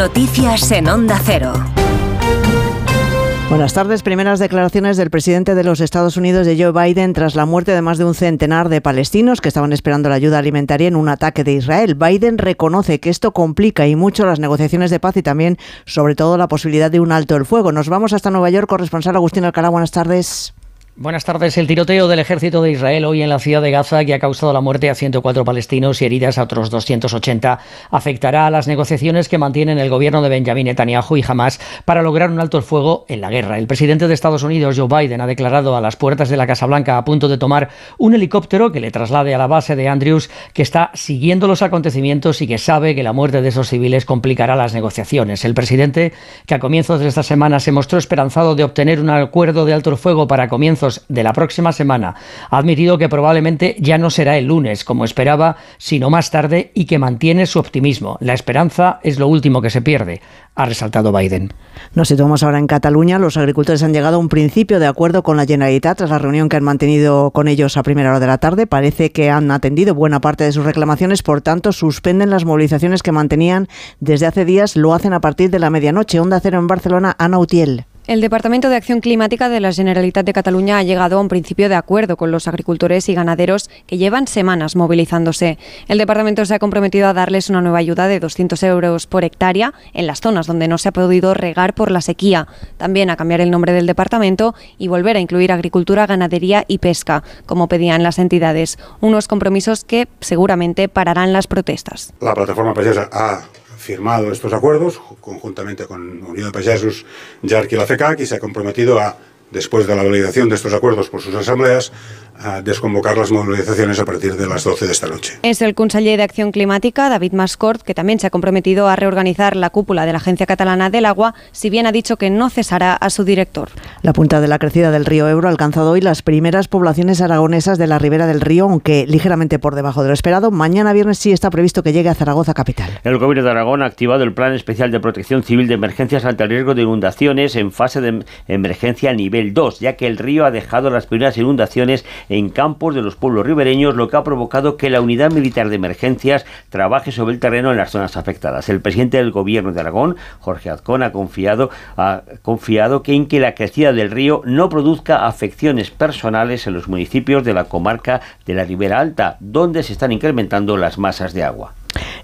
Noticias en Onda Cero. Buenas tardes. Primeras declaraciones del presidente de los Estados Unidos de Joe Biden tras la muerte de más de un centenar de palestinos que estaban esperando la ayuda alimentaria en un ataque de Israel. Biden reconoce que esto complica y mucho las negociaciones de paz y también, sobre todo, la posibilidad de un alto el fuego. Nos vamos hasta Nueva York. Corresponsal Agustín Alcalá. Buenas tardes. Buenas tardes. El tiroteo del ejército de Israel hoy en la ciudad de Gaza, que ha causado la muerte a 104 palestinos y heridas a otros 280, afectará a las negociaciones que mantienen el gobierno de Benjamin Netanyahu y Hamas para lograr un alto el fuego en la guerra. El presidente de Estados Unidos, Joe Biden, ha declarado a las puertas de la Casa Blanca a punto de tomar un helicóptero que le traslade a la base de Andrews, que está siguiendo los acontecimientos y que sabe que la muerte de esos civiles complicará las negociaciones. El presidente, que a comienzos de esta semana se mostró esperanzado de obtener un acuerdo de alto el fuego para comienzos de la próxima semana, ha admitido que probablemente ya no será el lunes, como esperaba, sino más tarde y que mantiene su optimismo. La esperanza es lo último que se pierde, ha resaltado Biden. Nos situamos ahora en Cataluña. Los agricultores han llegado a un principio de acuerdo con la Generalitat tras la reunión que han mantenido con ellos a primera hora de la tarde. Parece que han atendido buena parte de sus reclamaciones, por tanto, suspenden las movilizaciones que mantenían desde hace días. Lo hacen a partir de la medianoche. Onda Cero en Barcelona, Ana Utiel. El Departamento de Acción Climática de la Generalitat de Cataluña ha llegado a un principio de acuerdo con los agricultores y ganaderos que llevan semanas movilizándose. El departamento se ha comprometido a darles una nueva ayuda de 200 euros por hectárea en las zonas donde no se ha podido regar por la sequía. También a cambiar el nombre del departamento y volver a incluir agricultura, ganadería y pesca, como pedían las entidades. Unos compromisos que seguramente pararán las protestas. La plataforma Pagesa ha firmado estos acuerdos conjuntamente con Unión de Pagesos, JARC y la FECAC y se ha comprometido a, después de la validación de estos acuerdos por sus asambleas, a desconvocar las movilizaciones a partir de las 12 de esta noche. Es el conseller de Acción Climática, David Mascort, que también se ha comprometido a reorganizar la cúpula de la Agencia Catalana del Agua, si bien ha dicho que no cesará a su director. La punta de la crecida del río Ebro ha alcanzado hoy las primeras poblaciones aragonesas de la ribera del río, aunque ligeramente por debajo de lo esperado. Mañana viernes sí está previsto que llegue a Zaragoza capital. El Gobierno de Aragón ha activado el Plan Especial de Protección Civil de Emergencias ante el riesgo de inundaciones en fase de emergencia nivel 2, ya que el río ha dejado las primeras inundaciones en campos de los pueblos ribereños, lo que ha provocado que la Unidad Militar de Emergencias trabaje sobre el terreno en las zonas afectadas. El presidente del Gobierno de Aragón, Jorge Azcón, ha confiado, ha confiado que en que la crecida del río no produzca afecciones personales en los municipios de la comarca de la Ribera Alta, donde se están incrementando las masas de agua.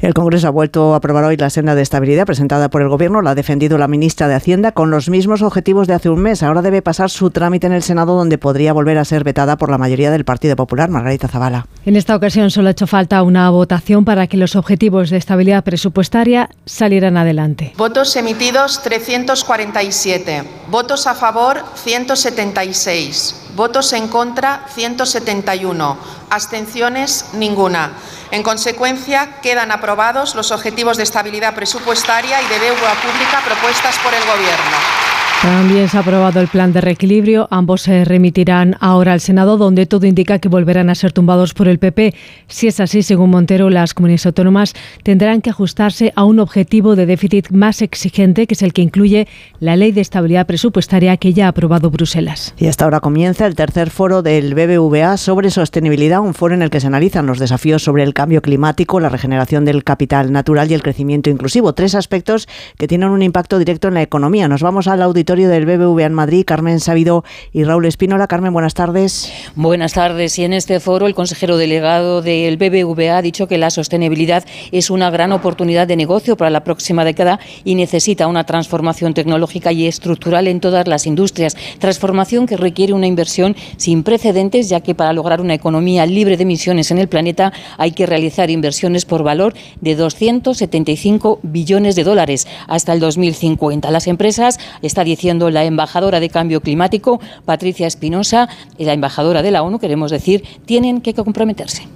El Congreso ha vuelto a aprobar hoy la senda de estabilidad presentada por el Gobierno. La ha defendido la ministra de Hacienda con los mismos objetivos de hace un mes. Ahora debe pasar su trámite en el Senado, donde podría volver a ser vetada por la mayoría del Partido Popular. Margarita Zavala. En esta ocasión solo ha hecho falta una votación para que los objetivos de estabilidad presupuestaria salieran adelante. Votos emitidos 347. Votos a favor 176. Votos en contra 171. Abstenciones ninguna. En consecuencia, quedan aprobados los objetivos de estabilidad presupuestaria y de deuda pública propuestas por el Gobierno. También se ha aprobado el plan de reequilibrio. Ambos se remitirán ahora al Senado, donde todo indica que volverán a ser tumbados por el PP. Si es así, según Montero, las comunidades autónomas tendrán que ajustarse a un objetivo de déficit más exigente, que es el que incluye la Ley de Estabilidad Presupuestaria que ya ha aprobado Bruselas. Y hasta ahora comienza el tercer foro del BBVA sobre sostenibilidad, un foro en el que se analizan los desafíos sobre el cambio climático, la regeneración del capital natural y el crecimiento inclusivo. Tres aspectos que tienen un impacto directo en la economía. Nos vamos al auditorio del BBVA en Madrid, Carmen Sabido y Raúl Espínola. Carmen, buenas tardes. Buenas tardes. Y en este foro, el consejero delegado del BBVA ha dicho que la sostenibilidad es una gran oportunidad de negocio para la próxima década y necesita una transformación tecnológica y estructural en todas las industrias. Transformación que requiere una inversión sin precedentes, ya que para lograr una economía libre de emisiones en el planeta hay que realizar inversiones por valor de 275 billones de dólares hasta el 2050. Las empresas, está diciendo la embajadora de cambio climático, Patricia Espinosa, y la embajadora de la ONU, queremos decir, tienen que comprometerse.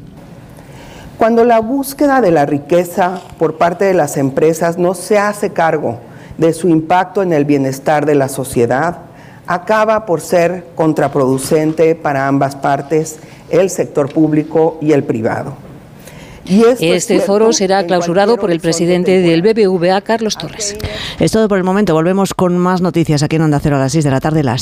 Cuando la búsqueda de la riqueza por parte de las empresas no se hace cargo de su impacto en el bienestar de la sociedad, acaba por ser contraproducente para ambas partes, el sector público y el privado. Este foro será clausurado por el presidente del BBVA, Carlos Torres. Es todo por el momento. Volvemos con más noticias aquí en Onda Cero a las 6 de la tarde. Las